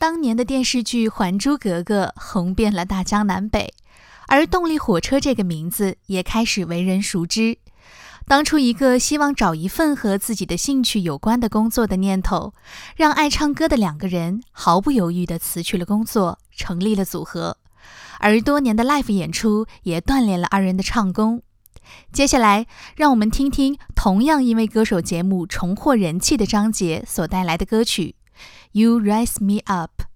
当年的电视剧《还珠格格》红遍了大江南北，而动力火车这个名字也开始为人熟知。当初一个希望找一份和自己的兴趣有关的工作的念头，让爱唱歌的两个人毫不犹豫地辞去了工作，成立了组合。而多年的 live 演出也锻炼了二人的唱功。接下来，让我们听听同样因为歌手节目重获人气的张杰所带来的歌曲《You Raise Me Up》。